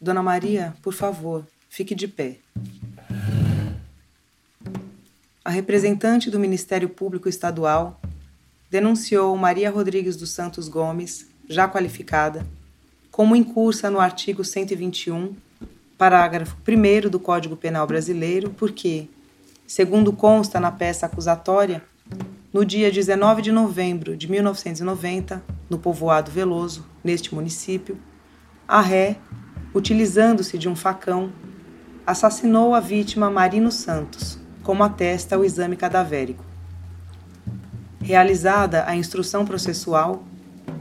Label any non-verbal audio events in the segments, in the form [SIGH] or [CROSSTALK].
Dona Maria, por favor, fique de pé. A representante do Ministério Público Estadual denunciou Maria Rodrigues dos Santos Gomes, já qualificada, como incursa no artigo 121, parágrafo 1 do Código Penal Brasileiro, porque, segundo consta na peça acusatória, no dia 19 de novembro de 1990, no povoado Veloso, neste município, a ré, utilizando-se de um facão, assassinou a vítima Marino Santos, como atesta o exame cadavérico. Realizada a instrução processual,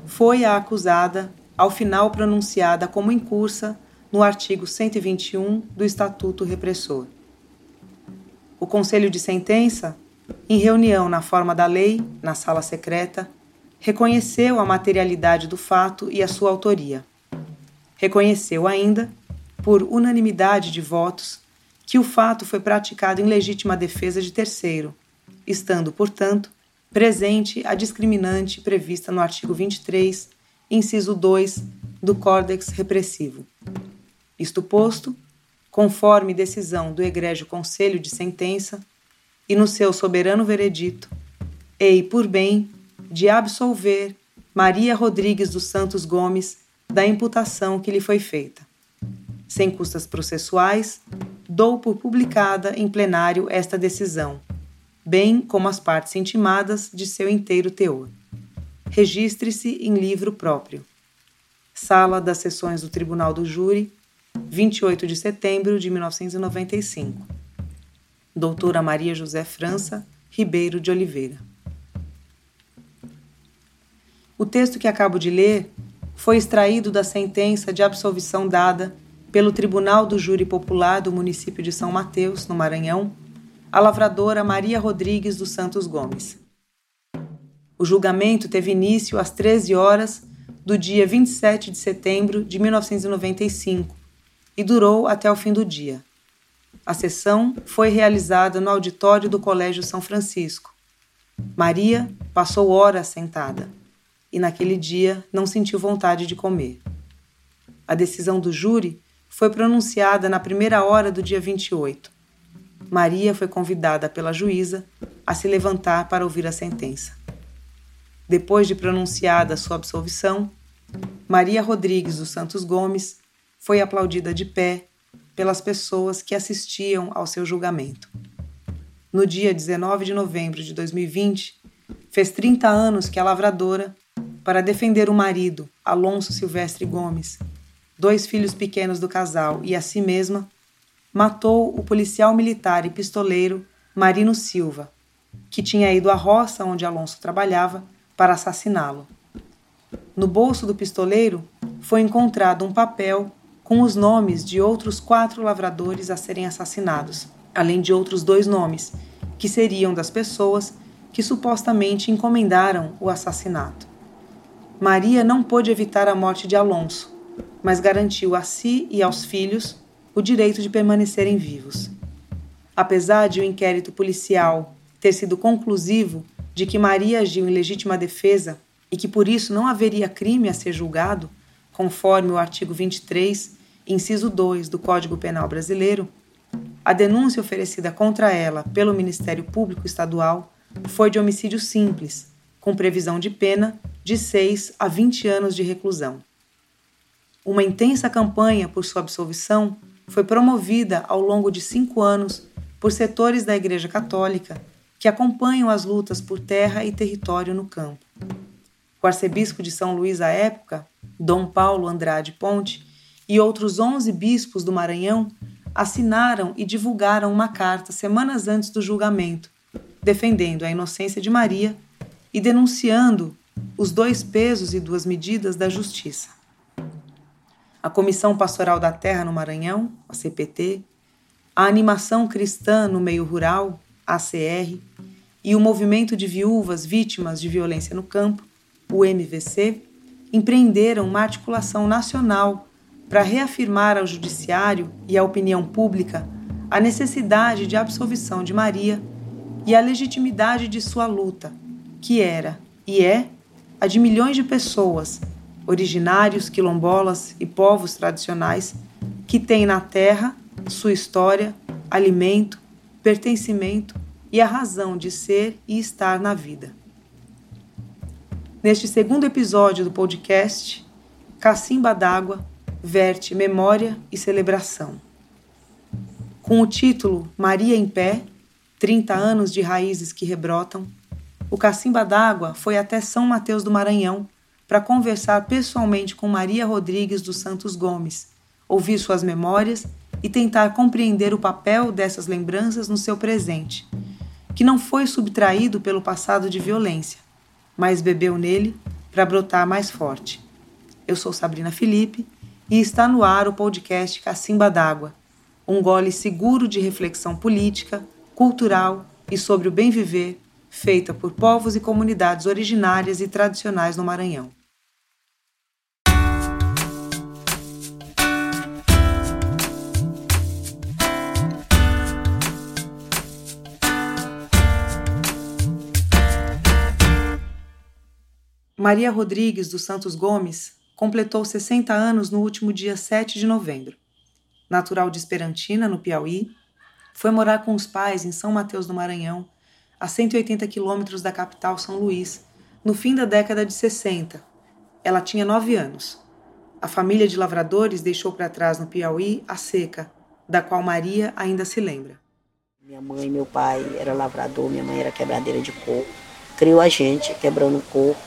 foi a acusada, ao final pronunciada como incursa no artigo 121 do Estatuto Repressor. O Conselho de Sentença em reunião na forma da lei, na sala secreta, reconheceu a materialidade do fato e a sua autoria. Reconheceu ainda, por unanimidade de votos, que o fato foi praticado em legítima defesa de terceiro, estando, portanto, presente a discriminante prevista no artigo 23, inciso 2 do Códex Repressivo. Isto posto, conforme decisão do Egrégio Conselho de Sentença, e no seu soberano veredito, hei por bem de absolver Maria Rodrigues dos Santos Gomes da imputação que lhe foi feita. Sem custas processuais, dou por publicada em plenário esta decisão, bem como as partes intimadas de seu inteiro teor. Registre-se em livro próprio. Sala das Sessões do Tribunal do Júri, 28 de setembro de 1995 doutora Maria José França Ribeiro de Oliveira. O texto que acabo de ler foi extraído da sentença de absolvição dada pelo Tribunal do Júri Popular do município de São Mateus, no Maranhão, à lavradora Maria Rodrigues dos Santos Gomes. O julgamento teve início às 13 horas do dia 27 de setembro de 1995 e durou até o fim do dia. A sessão foi realizada no auditório do Colégio São Francisco. Maria passou horas sentada e naquele dia não sentiu vontade de comer. A decisão do júri foi pronunciada na primeira hora do dia 28. Maria foi convidada pela juíza a se levantar para ouvir a sentença. Depois de pronunciada sua absolvição, Maria Rodrigues dos Santos Gomes foi aplaudida de pé pelas pessoas que assistiam ao seu julgamento. No dia 19 de novembro de 2020, fez 30 anos que a lavradora, para defender o marido, Alonso Silvestre Gomes, dois filhos pequenos do casal e a si mesma, matou o policial militar e pistoleiro Marino Silva, que tinha ido à roça onde Alonso trabalhava para assassiná-lo. No bolso do pistoleiro foi encontrado um papel com os nomes de outros quatro lavradores a serem assassinados, além de outros dois nomes, que seriam das pessoas que supostamente encomendaram o assassinato. Maria não pôde evitar a morte de Alonso, mas garantiu a si e aos filhos o direito de permanecerem vivos. Apesar de o inquérito policial ter sido conclusivo de que Maria agiu em legítima defesa e que por isso não haveria crime a ser julgado, conforme o artigo 23 inciso 2 do Código Penal Brasileiro, a denúncia oferecida contra ela pelo Ministério Público Estadual foi de homicídio simples, com previsão de pena de 6 a 20 anos de reclusão. Uma intensa campanha por sua absolvição foi promovida ao longo de cinco anos por setores da Igreja Católica que acompanham as lutas por terra e território no campo. O arcebispo de São Luís à época, Dom Paulo Andrade Ponte, e outros 11 bispos do Maranhão assinaram e divulgaram uma carta semanas antes do julgamento, defendendo a inocência de Maria e denunciando os dois pesos e duas medidas da justiça. A Comissão Pastoral da Terra no Maranhão, a CPT, a Animação Cristã no Meio Rural, ACR, e o Movimento de Viúvas Vítimas de Violência no Campo, o MVC, empreenderam uma articulação nacional para reafirmar ao Judiciário e à opinião pública a necessidade de absolvição de Maria e a legitimidade de sua luta, que era e é a de milhões de pessoas, originários, quilombolas e povos tradicionais, que tem na terra sua história, alimento, pertencimento e a razão de ser e estar na vida. Neste segundo episódio do podcast, Cacimba d'Água verte memória e celebração. Com o título Maria em Pé 30 anos de raízes que rebrotam, o Cacimba d'Água foi até São Mateus do Maranhão para conversar pessoalmente com Maria Rodrigues dos Santos Gomes, ouvir suas memórias e tentar compreender o papel dessas lembranças no seu presente, que não foi subtraído pelo passado de violência, mas bebeu nele para brotar mais forte. Eu sou Sabrina Felipe e está no ar o podcast Cacimba d'Água, um gole seguro de reflexão política, cultural e sobre o bem viver, feita por povos e comunidades originárias e tradicionais no Maranhão. Maria Rodrigues dos Santos Gomes completou 60 anos no último dia 7 de novembro. Natural de Esperantina, no Piauí, foi morar com os pais em São Mateus do Maranhão, a 180 quilômetros da capital São Luís, no fim da década de 60. Ela tinha nove anos. A família de lavradores deixou para trás no Piauí a seca, da qual Maria ainda se lembra. Minha mãe e meu pai eram lavrador, minha mãe era quebradeira de coco. Criou a gente quebrando coco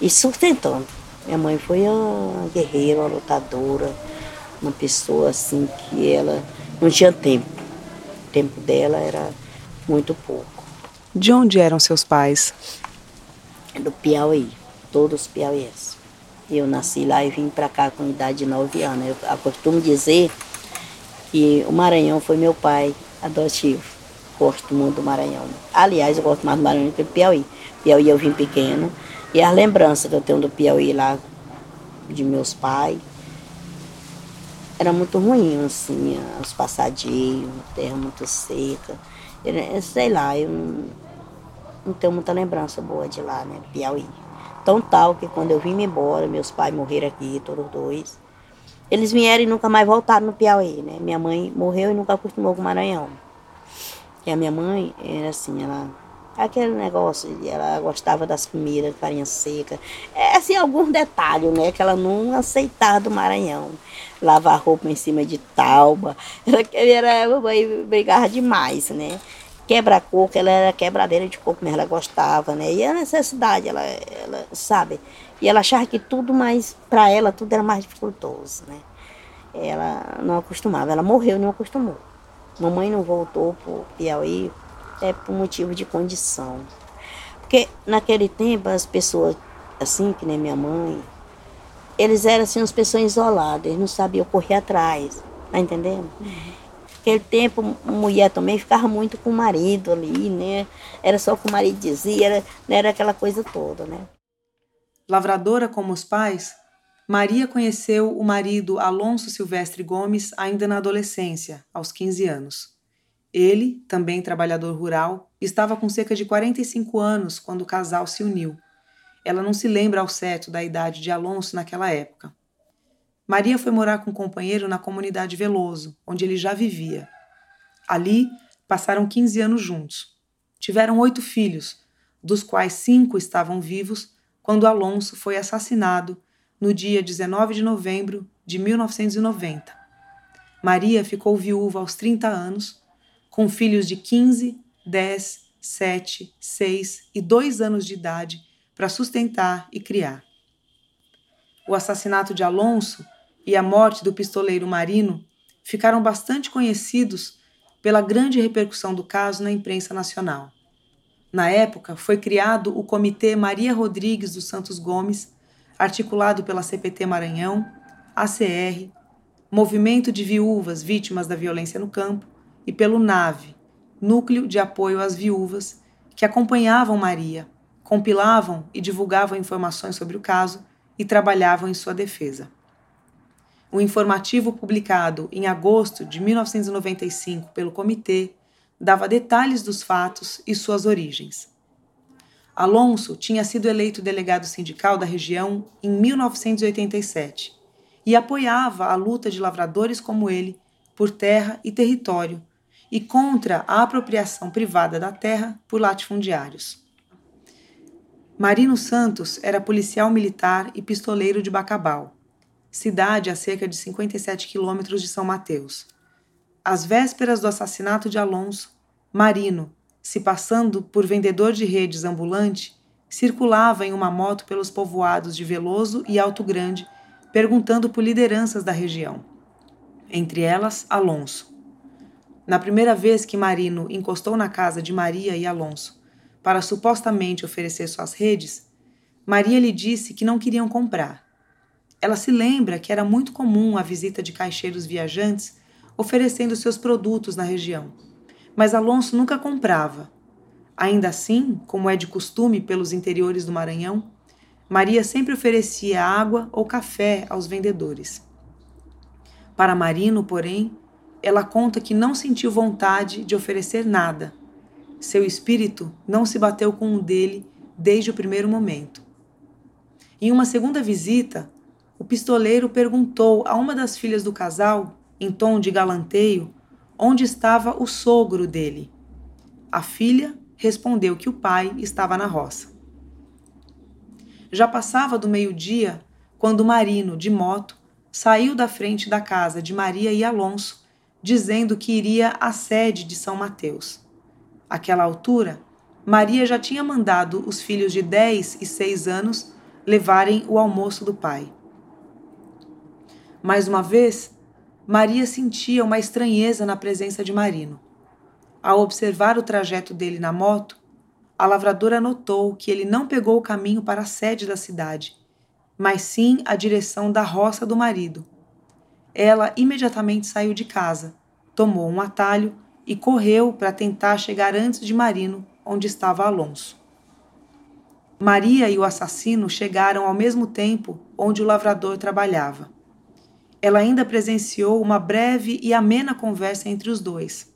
e sustentando. Minha mãe foi uma guerreira, uma lutadora, uma pessoa assim que ela não tinha tempo. O tempo dela era muito pouco. De onde eram seus pais? Do Piauí, todos piauienses. Eu nasci lá e vim para cá com idade de 9 anos. Eu costumo dizer que o Maranhão foi meu pai adotivo. Gosto muito do Maranhão. Aliás, eu gosto mais do Maranhão do que do Piauí. Piauí eu vim pequeno, e as lembranças que eu tenho do Piauí lá, de meus pais, era muito ruim, assim, os passadinhos, terra muito seca. Sei lá, eu não, não tenho muita lembrança boa de lá, né, Piauí. Tão tal que quando eu vim embora, meus pais morreram aqui, todos dois. Eles vieram e nunca mais voltaram no Piauí, né? Minha mãe morreu e nunca acostumou com o Maranhão. E a minha mãe era assim, ela aquele negócio, ela gostava das comidas, farinha seca. É assim, alguns detalhes, né? Que ela não aceitava do Maranhão. Lavar roupa em cima de tauba. [LAUGHS] Ela, era, brigava demais, né? Quebra-coco, ela era quebradeira de coco, mas ela gostava, né? E a necessidade, ela, ela sabe? E ela achava que tudo mais, para ela, tudo era mais dificultoso, né? Ela não acostumava, ela morreu não acostumou. Mamãe não voltou pro Piauí é por motivo de condição. Porque naquele tempo as pessoas, assim, que nem minha mãe, eles eram assim, umas pessoas isoladas, eles não sabiam correr atrás, tá entendendo? Naquele tempo, mulher também ficava muito com o marido ali, né? Era só o que o marido dizia, era, era aquela coisa toda, né? Lavradora como os pais, Maria conheceu o marido Alonso Silvestre Gomes ainda na adolescência, aos 15 anos. Ele, também trabalhador rural, estava com cerca de 45 anos quando o casal se uniu. Ela não se lembra ao certo da idade de Alonso naquela época. Maria foi morar com um companheiro na comunidade Veloso, onde ele já vivia. Ali, passaram 15 anos juntos. Tiveram oito filhos, dos quais cinco estavam vivos quando Alonso foi assassinado no dia 19 de novembro de 1990. Maria ficou viúva aos 30 anos com filhos de 15, 10, 7, 6 e 2 anos de idade para sustentar e criar. O assassinato de Alonso e a morte do pistoleiro Marino ficaram bastante conhecidos pela grande repercussão do caso na imprensa nacional. Na época, foi criado o Comitê Maria Rodrigues dos Santos Gomes, articulado pela CPT Maranhão, ACR, Movimento de Viúvas Vítimas da Violência no Campo e pelo NAVE, Núcleo de Apoio às Viúvas, que acompanhavam Maria, compilavam e divulgavam informações sobre o caso e trabalhavam em sua defesa. O informativo publicado em agosto de 1995 pelo comitê dava detalhes dos fatos e suas origens. Alonso tinha sido eleito delegado sindical da região em 1987 e apoiava a luta de lavradores como ele por terra e território e contra a apropriação privada da terra por latifundiários. Marino Santos era policial militar e pistoleiro de Bacabal, cidade a cerca de 57 quilômetros de São Mateus. Às vésperas do assassinato de Alonso, Marino, se passando por vendedor de redes ambulante, circulava em uma moto pelos povoados de Veloso e Alto Grande, perguntando por lideranças da região. Entre elas, Alonso. Na primeira vez que Marino encostou na casa de Maria e Alonso para supostamente oferecer suas redes, Maria lhe disse que não queriam comprar. Ela se lembra que era muito comum a visita de caixeiros viajantes oferecendo seus produtos na região mas Alonso nunca comprava. Ainda assim, como é de costume pelos interiores do Maranhão, Maria sempre oferecia água ou café aos vendedores. Para Marino, porém, ela conta que não sentiu vontade de oferecer nada. Seu espírito não se bateu com o dele desde o primeiro momento. Em uma segunda visita, o pistoleiro perguntou a uma das filhas do casal, em tom de galanteio, onde estava o sogro dele. A filha respondeu que o pai estava na roça. Já passava do meio-dia quando Marino, de moto, saiu da frente da casa de Maria e Alonso, dizendo que iria à sede de São Mateus. Àquela altura, Maria já tinha mandado os filhos de 10 e 6 anos levarem o almoço do pai. Mais uma vez, Maria sentia uma estranheza na presença de Marino. Ao observar o trajeto dele na moto, a lavradora notou que ele não pegou o caminho para a sede da cidade, mas sim a direção da roça do marido. Ela imediatamente saiu de casa, tomou um atalho e correu para tentar chegar antes de Marino, onde estava Alonso. Maria e o assassino chegaram ao mesmo tempo onde o lavrador trabalhava ela ainda presenciou uma breve e amena conversa entre os dois.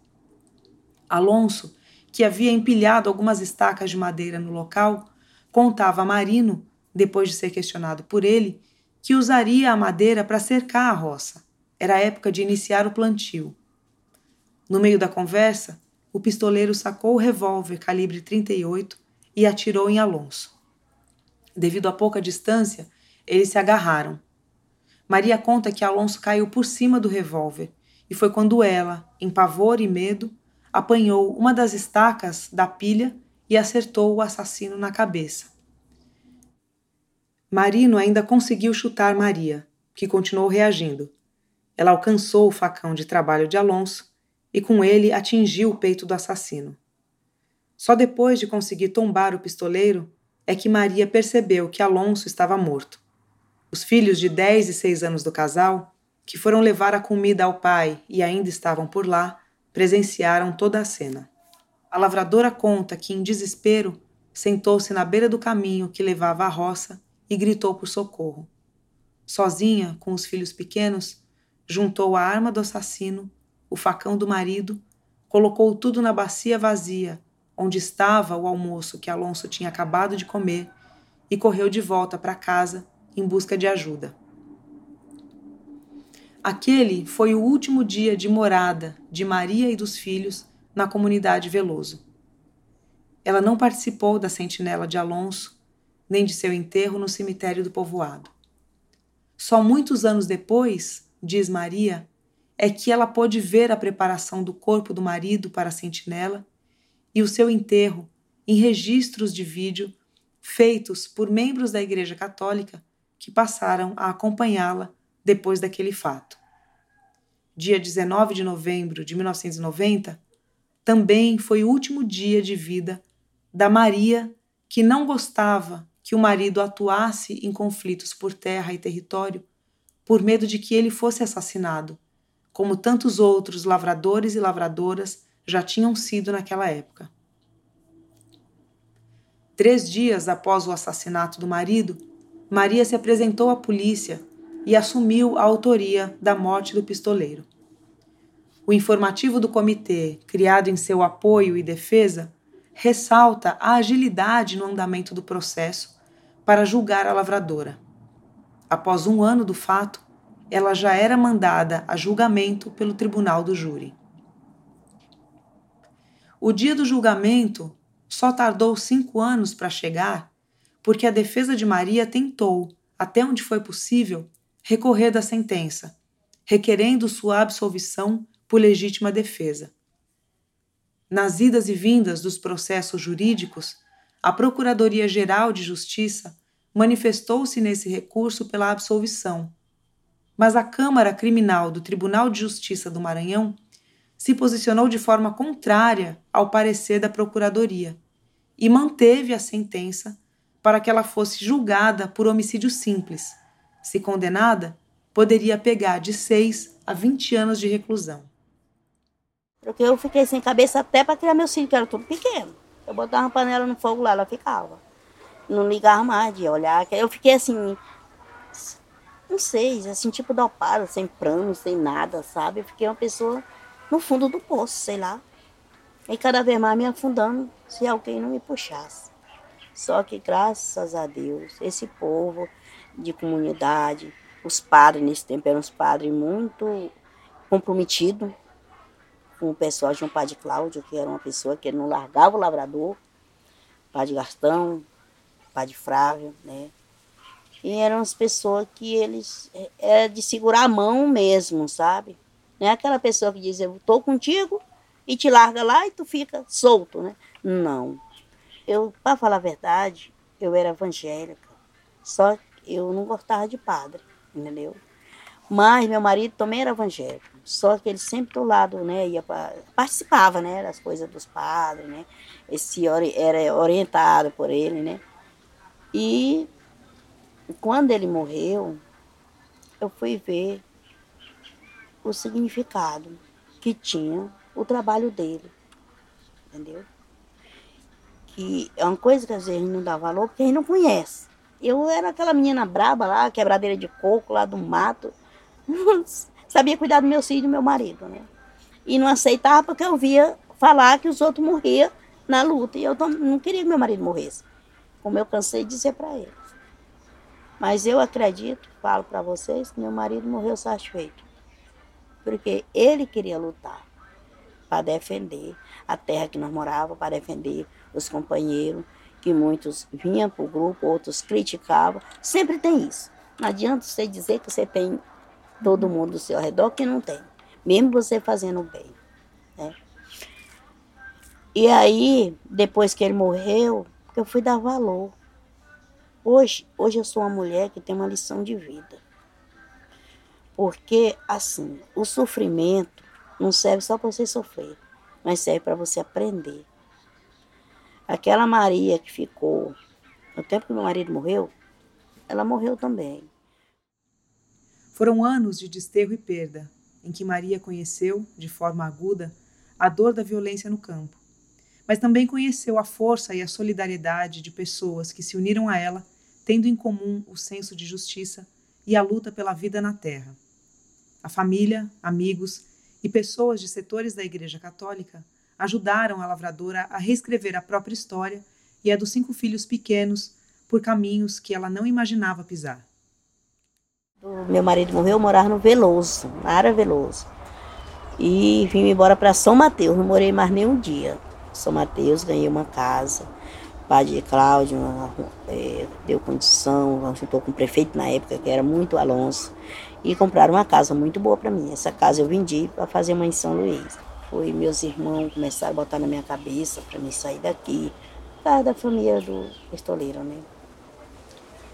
Alonso, que havia empilhado algumas estacas de madeira no local, contava a Marino, depois de ser questionado por ele, que usaria a madeira para cercar a roça. Era a época de iniciar o plantio. No meio da conversa, o pistoleiro sacou o revólver calibre 38 e atirou em Alonso. Devido a pouca distância, eles se agarraram. Maria conta que Alonso caiu por cima do revólver e foi quando ela, em pavor e medo, apanhou uma das estacas da pilha e acertou o assassino na cabeça. Marino ainda conseguiu chutar Maria, que continuou reagindo. Ela alcançou o facão de trabalho de Alonso e com ele atingiu o peito do assassino. Só depois de conseguir tombar o pistoleiro é que Maria percebeu que Alonso estava morto. Os filhos de 10 e 6 anos do casal, que foram levar a comida ao pai e ainda estavam por lá, presenciaram toda a cena. A lavradora conta que, em desespero, sentou-se na beira do caminho que levava à roça e gritou por socorro. Sozinha, com os filhos pequenos, juntou a arma do assassino, o facão do marido, colocou tudo na bacia vazia, onde estava o almoço que Alonso tinha acabado de comer, e correu de volta para casa em busca de ajuda. Aquele foi o último dia de morada de Maria e dos filhos na comunidade Veloso. Ela não participou da sentinela de Alonso, nem de seu enterro no cemitério do povoado. Só muitos anos depois, diz Maria, é que ela pôde ver a preparação do corpo do marido para a sentinela e o seu enterro em registros de vídeo feitos por membros da Igreja Católica que passaram a acompanhá-la depois daquele fato. Dia 19 de novembro de 1990 também foi o último dia de vida da Maria, que não gostava que o marido atuasse em conflitos por terra e território, por medo de que ele fosse assassinado, como tantos outros lavradores e lavradoras já tinham sido naquela época. Três dias após o assassinato do marido, Maria se apresentou à polícia e assumiu a autoria da morte do pistoleiro. O informativo do comitê, criado em seu apoio e defesa, ressalta a agilidade no andamento do processo para julgar a lavradora. Após um ano do fato, ela já era mandada a julgamento pelo tribunal do júri. O dia do julgamento só tardou cinco anos para chegar porque a defesa de Maria tentou, até onde foi possível, recorrer da sentença, requerendo sua absolvição por legítima defesa. Nas idas e vindas dos processos jurídicos, a Procuradoria-Geral de Justiça manifestou-se nesse recurso pela absolvição, mas a Câmara Criminal do Tribunal de Justiça do Maranhão se posicionou de forma contrária ao parecer da Procuradoria e manteve a sentença para que ela fosse julgada por homicídio simples. Se condenada, poderia pegar de 6 a 20 anos de reclusão. Porque eu fiquei sem cabeça até para criar meus filhos, que eram tudo pequeno. Eu botava uma panela no fogo lá, ela ficava. Não ligava mais de olhar. Eu fiquei assim, não sei, assim, tipo dopada, sem plano, sem nada, sabe? Eu fiquei uma pessoa no fundo do poço, sei lá. E cada vez mais me afundando se alguém não me puxasse. Só que graças a Deus, esse povo de comunidade, os padres nesse tempo eram os padres muito comprometidos com o pessoal de um padre Cláudio, que era uma pessoa que não largava o lavrador, padre Gastão, padre Frávio, né? E eram as pessoas que eles é, é de segurar a mão mesmo, sabe? Não é aquela pessoa que diz, eu estou contigo e te larga lá e tu fica solto, né? Não. Eu, para falar a verdade, eu era evangélica. Só eu não gostava de padre, entendeu? Mas meu marido também era evangélico. Só que ele sempre do lado, né, ia pra, participava, né, das coisas dos padres, né? Esse era orientado por ele, né? E quando ele morreu, eu fui ver o significado que tinha o trabalho dele, entendeu? Que é uma coisa que às vezes não dá valor porque a gente não conhece. Eu era aquela menina braba lá, quebradeira de coco lá do mato, [LAUGHS] sabia cuidar do meu filho e do meu marido, né? E não aceitava porque eu via falar que os outros morriam na luta e eu não queria que meu marido morresse, como eu cansei de dizer para ele. Mas eu acredito, falo para vocês, que meu marido morreu satisfeito porque ele queria lutar para defender a terra que nós morávamos, para defender os companheiros, que muitos vinham para o grupo, outros criticavam. Sempre tem isso. Não adianta você dizer que você tem todo mundo do seu redor, que não tem. Mesmo você fazendo bem. Né? E aí, depois que ele morreu, eu fui dar valor. Hoje, hoje eu sou uma mulher que tem uma lição de vida. Porque, assim, o sofrimento não serve só para você sofrer, mas serve para você aprender. Aquela Maria que ficou, no tempo que meu marido morreu, ela morreu também. Foram anos de desterro e perda, em que Maria conheceu, de forma aguda, a dor da violência no campo, mas também conheceu a força e a solidariedade de pessoas que se uniram a ela, tendo em comum o senso de justiça e a luta pela vida na terra. A família, amigos e pessoas de setores da Igreja Católica ajudaram a lavradora a reescrever a própria história e a dos cinco filhos pequenos por caminhos que ela não imaginava pisar. Meu marido morreu, eu morava no Veloso, na área Veloso. E vim embora para São Mateus, não morei mais nem um dia. São Mateus, ganhei uma casa. O padre Cláudio é, deu condição, juntou com o prefeito na época, que era muito Alonso e compraram uma casa muito boa para mim. Essa casa eu vendi para fazer uma em São Luís. Foi meus irmãos começaram a botar na minha cabeça para mim sair daqui, por da família do pistoleiro, né?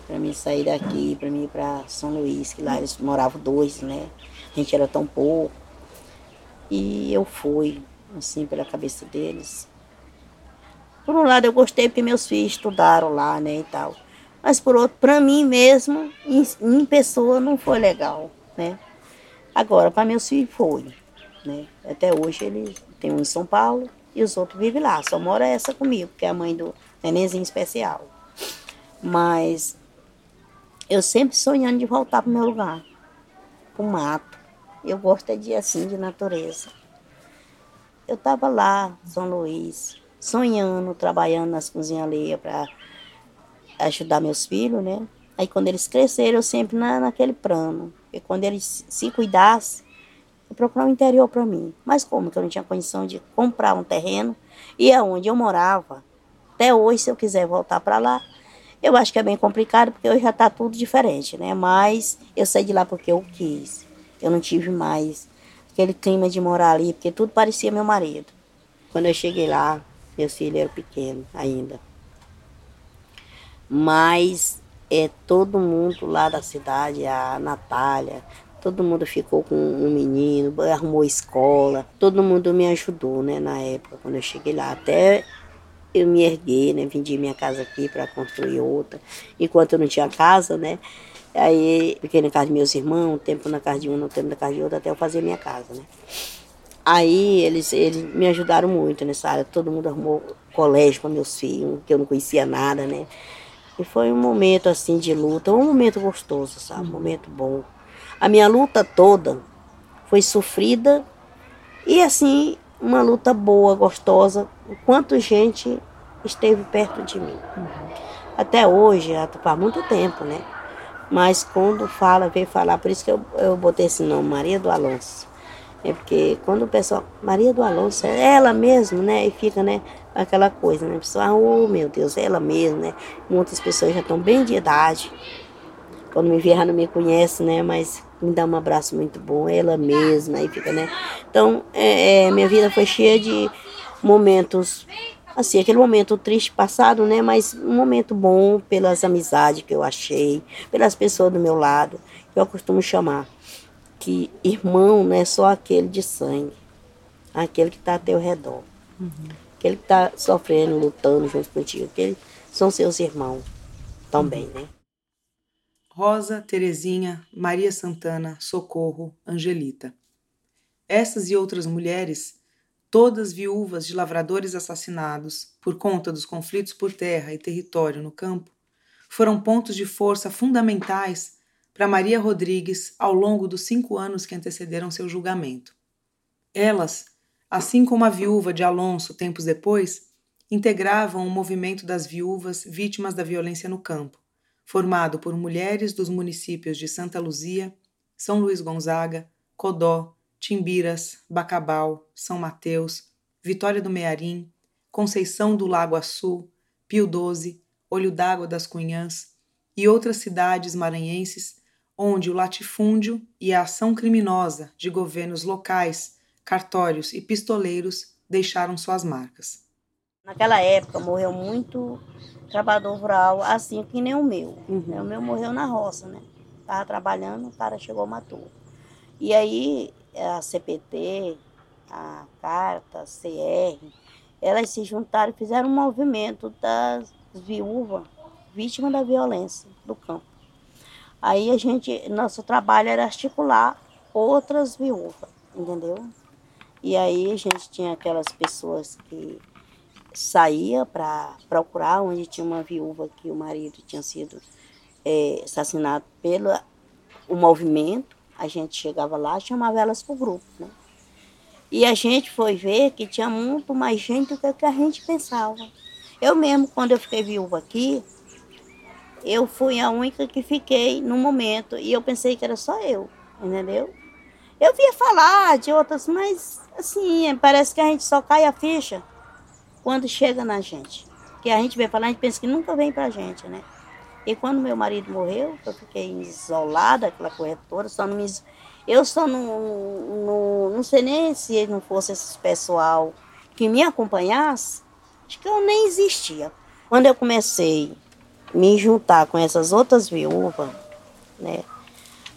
Para mim sair daqui, para mim ir para São Luís, que lá eles moravam dois, né? A gente era tão pouco. E eu fui, assim, pela cabeça deles. Por um lado eu gostei porque meus filhos estudaram lá, né, e tal. Mas por outro, para mim mesmo, em, em, pessoa, não foi legal, né? Agora, para meus filhos foi, né? Até hoje ele tem um em São Paulo e os outros vivem lá. Só mora essa comigo, que é a mãe do nenenzinho especial. Mas eu sempre sonhando de voltar para o meu lugar, para o mato. Eu gosto é de assim, de natureza. Eu estava lá, São Luís, sonhando, trabalhando nas cozinhas alheias para ajudar meus filhos, né? Aí quando eles cresceram, eu sempre na, naquele plano. E quando ele se cuidasse, eu procurar um interior para mim. Mas como que eu não tinha condição de comprar um terreno e aonde eu morava, até hoje, se eu quiser voltar para lá, eu acho que é bem complicado, porque hoje já está tudo diferente, né? Mas eu saí de lá porque eu quis. Eu não tive mais aquele clima de morar ali, porque tudo parecia meu marido. Quando eu cheguei lá, meu filho era pequeno ainda. Mas é todo mundo lá da cidade, a Natália, todo mundo ficou com um menino, arrumou escola, todo mundo me ajudou, né, na época, quando eu cheguei lá. Até eu me erguei, né, vendi minha casa aqui para construir outra. Enquanto eu não tinha casa, né, aí fiquei na casa de meus irmãos, um tempo na casa de um, um tempo na casa de outro, até eu fazer minha casa, né. Aí eles, eles me ajudaram muito nessa área, todo mundo arrumou colégio para meus filhos, que eu não conhecia nada, né. E foi um momento assim de luta, um momento gostoso, sabe? Um momento bom. A minha luta toda foi sofrida e assim, uma luta boa, gostosa, quanto gente esteve perto de mim. Até hoje, faz muito tempo, né? Mas quando fala, vem falar, por isso que eu, eu botei esse nome, Maria do Alonso. É porque quando o pessoal, Maria do Alonso, é ela mesmo, né? E fica, né? Aquela coisa, né? A pessoa, oh meu Deus, é ela mesmo, né? Muitas pessoas já estão bem de idade. Quando me vê, já não me conhece, né? Mas me dá um abraço muito bom, é ela mesma, aí fica, né? Então, é, é, minha vida foi cheia de momentos, assim, aquele momento triste passado, né? Mas um momento bom pelas amizades que eu achei, pelas pessoas do meu lado, que eu costumo chamar que irmão não é só aquele de sangue, aquele que está ao teu redor. Uhum. Aquele que está sofrendo, lutando junto contigo, aqueles são seus irmãos também, né? Rosa, Terezinha, Maria Santana, Socorro, Angelita. Essas e outras mulheres, todas viúvas de lavradores assassinados por conta dos conflitos por terra e território no campo, foram pontos de força fundamentais para Maria Rodrigues ao longo dos cinco anos que antecederam seu julgamento. Elas, assim como a viúva de Alonso tempos depois, integravam o movimento das viúvas vítimas da violência no campo, formado por mulheres dos municípios de Santa Luzia, São Luís Gonzaga, Codó, Timbiras, Bacabal, São Mateus, Vitória do Mearim, Conceição do Lago Açu, Pio XII, Olho d'Água das Cunhãs e outras cidades maranhenses onde o latifúndio e a ação criminosa de governos locais, cartórios e pistoleiros deixaram suas marcas. Naquela época morreu muito trabalhador rural, assim que nem o meu. Uhum. O meu morreu na roça, né? Estava trabalhando, o cara chegou e matou. E aí a CPT, a Carta, a CR, elas se juntaram e fizeram um movimento das viúvas vítimas da violência do campo. Aí a gente, nosso trabalho era articular outras viúvas, entendeu? E aí a gente tinha aquelas pessoas que saía para procurar onde tinha uma viúva que o marido tinha sido é, assassinado pelo o movimento. A gente chegava lá, chamava elas para o grupo, né? E a gente foi ver que tinha muito mais gente do que a gente pensava. Eu mesmo, quando eu fiquei viúva aqui, eu fui a única que fiquei no momento e eu pensei que era só eu, entendeu? Eu via falar de outras, mas assim, parece que a gente só cai a ficha quando chega na gente. Que a gente vem falar, a gente pensa que nunca vem pra gente, né? E quando meu marido morreu, eu fiquei isolada, aquela corretora, só não me, eu só não, não, não sei nem se não fosse esse pessoal que me acompanhasse, acho que eu nem existia. Quando eu comecei me juntar com essas outras viúvas, né?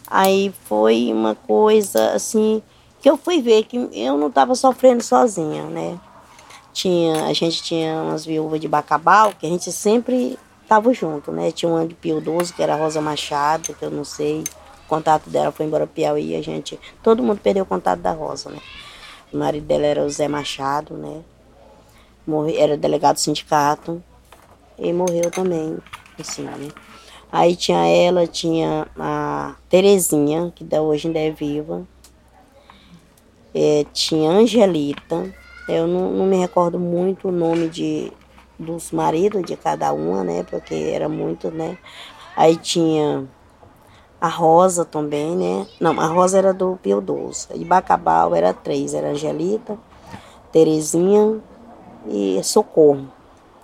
Aí foi uma coisa assim que eu fui ver que eu não estava sofrendo sozinha, né? Tinha, a gente tinha umas viúvas de Bacabal que a gente sempre estava junto, né? Tinha uma de Pio 12, que era Rosa Machado, que eu não sei, o contato dela foi embora Piauí, a gente, todo mundo perdeu o contato da Rosa, né? O marido dela era o Zé Machado, né? Morre, era delegado do sindicato e morreu também assim, né? Aí tinha ela, tinha a Terezinha, que hoje ainda é viva. É, tinha Angelita. Eu não, não, me recordo muito o nome de, dos maridos de cada uma, né? Porque era muito, né? Aí tinha A Rosa também, né? Não, a Rosa era do Pio 12. De Bacabal era três, era Angelita, Terezinha e Socorro.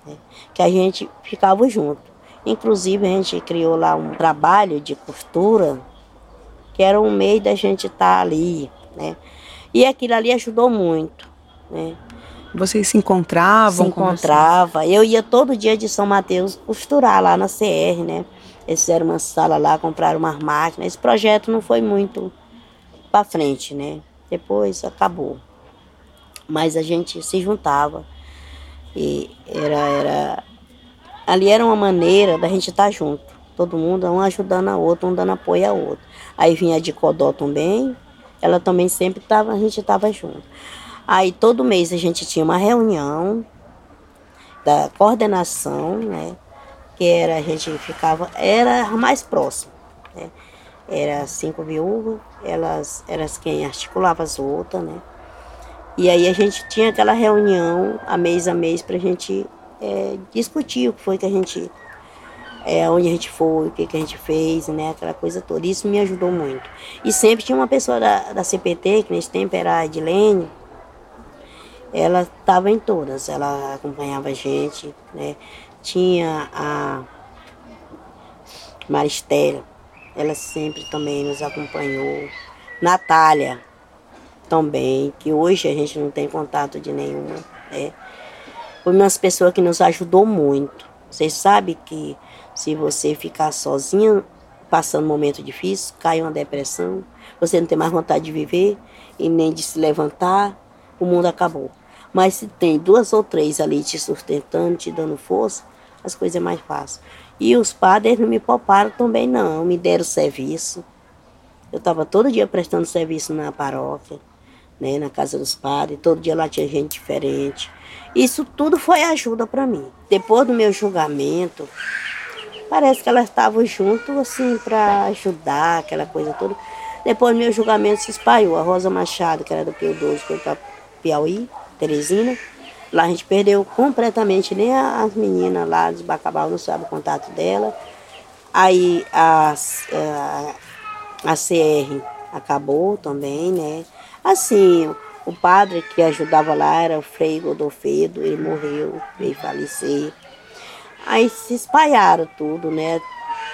Né? Que a gente ficava junto. Inclusive a gente criou lá um trabalho de costura, que era um meio da gente estar tá ali, né? E aquilo ali ajudou muito, né? Vocês se encontravam? Se encontrava. Eu ia todo dia de São Mateus costurar lá na CR, né? Eles fizeram uma sala lá, compraram umas máquinas. Esse projeto não foi muito para frente, né? Depois acabou. Mas a gente se juntava. E era, era... Ali era uma maneira da gente estar tá junto. Todo mundo, um ajudando a outro, um dando apoio a outro. Aí vinha de Codó também. Ela também sempre estava, a gente estava junto. Aí todo mês a gente tinha uma reunião da coordenação, né? Que era, a gente ficava, era mais próximo, né? Era cinco viúvas, elas eram quem articulava as outras, né? E aí a gente tinha aquela reunião a mês a mês para a gente é, discutir o que foi que a gente, é, onde a gente foi, o que, que a gente fez, né? Aquela coisa toda. Isso me ajudou muito. E sempre tinha uma pessoa da, da CPT, que nesse tempo era a Edilene, ela estava em todas, ela acompanhava a gente, né? Tinha a Maristélia, ela sempre também nos acompanhou. Natália também, que hoje a gente não tem contato de nenhuma, né? Foi uma pessoa que nos ajudou muito. Você sabe que se você ficar sozinha, passando um momento difícil, cai uma depressão, você não tem mais vontade de viver e nem de se levantar, o mundo acabou. Mas se tem duas ou três ali te sustentando, te dando força, as coisas é mais fácil. E os padres não me pouparam também não, me deram serviço. Eu estava todo dia prestando serviço na paróquia, né, na casa dos padres, todo dia lá tinha gente diferente. Isso tudo foi ajuda para mim. Depois do meu julgamento, parece que elas estavam junto assim para ajudar, aquela coisa toda. Depois do meu julgamento se espalhou. A Rosa Machado, que era do Pio 12, foi para Piauí. Teresina. Lá a gente perdeu completamente, nem as meninas lá de Bacabal não sabem o contato dela. Aí a, a, a CR acabou também, né? Assim, o padre que ajudava lá era o Frei Godofredo, ele morreu, veio falecer. Aí se espalharam tudo, né?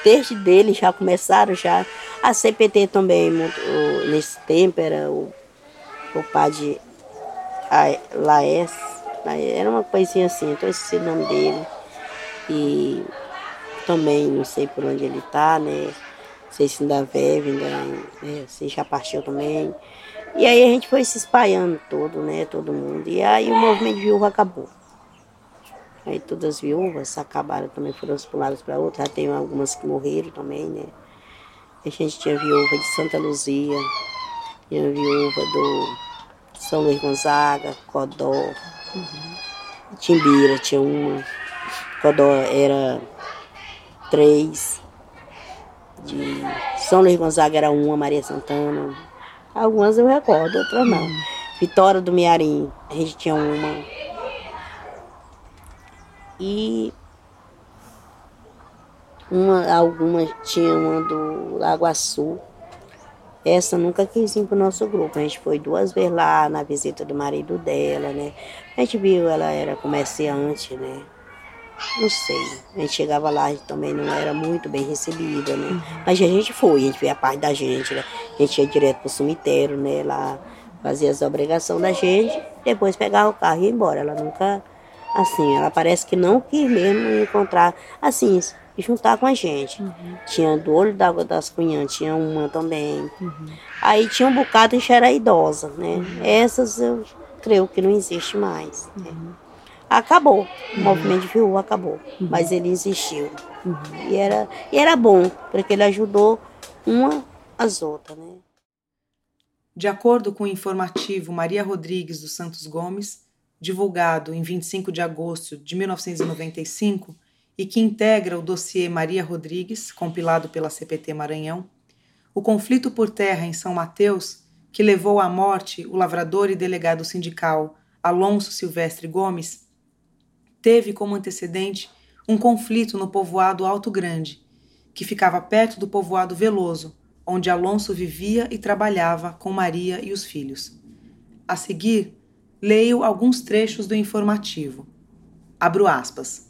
Desde dele já começaram já. A CPT também, nesse tempo, era o, o padre Laes, era uma coisinha assim, então esse nome dele. E também não sei por onde ele está, né? Não sei se ainda vive, ainda, né? se já partiu também. E aí a gente foi se espalhando todo, né? Todo mundo. E aí o movimento de viúva acabou. Aí todas as viúvas acabaram também, foram puladas para outras. Já tem algumas que morreram também, né? A gente tinha viúva de Santa Luzia, tinha viúva do são Luís Gonzaga, Codó, uhum. Timbira tinha uma, Codó era três, de São Luís Gonzaga era uma, Maria Santana, algumas eu recordo, outras não. Vitória do Mearim, a gente tinha uma. E uma, algumas tinha uma do Lago Açu, essa nunca quis ir pro nosso grupo. A gente foi duas vezes lá na visita do marido dela, né? A gente viu, ela era comerciante, né? Não sei. A gente chegava lá, a gente também não era muito bem recebida, né? Uhum. Mas a gente foi, a gente via a parte da gente, né? A gente ia direto pro cemitério, né? Lá fazia as obrigações da gente, depois pegava o carro e ia embora. Ela nunca, assim, ela parece que não quis mesmo encontrar, assim, juntar com a gente. Uhum. Tinha do olho d'água das cunhãs, tinha uma também. Uhum. Aí tinha um bocado que era idosa, né? Uhum. Essas eu creio que não existe mais. Né? Acabou, o movimento de acabou, mas ele existiu. E, era, e era bom, porque ele ajudou uma às outras, né? De acordo com o informativo Maria Rodrigues dos Santos Gomes, divulgado em 25 de agosto de 1995, e que integra o dossiê Maria Rodrigues, compilado pela CPT Maranhão, o conflito por terra em São Mateus, que levou à morte o lavrador e delegado sindical Alonso Silvestre Gomes, teve como antecedente um conflito no povoado Alto Grande, que ficava perto do povoado Veloso, onde Alonso vivia e trabalhava com Maria e os filhos. A seguir, leio alguns trechos do informativo. Abro aspas.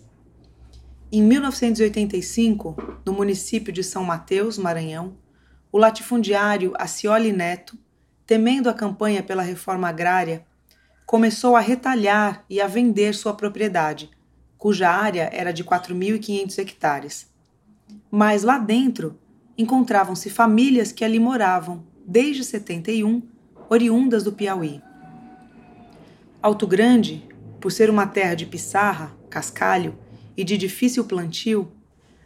Em 1985, no município de São Mateus, Maranhão, o latifundiário Acioli Neto, temendo a campanha pela reforma agrária, começou a retalhar e a vender sua propriedade, cuja área era de 4.500 hectares. Mas lá dentro encontravam-se famílias que ali moravam desde 71, oriundas do Piauí. Alto Grande, por ser uma terra de pissarra, cascalho e de difícil plantio,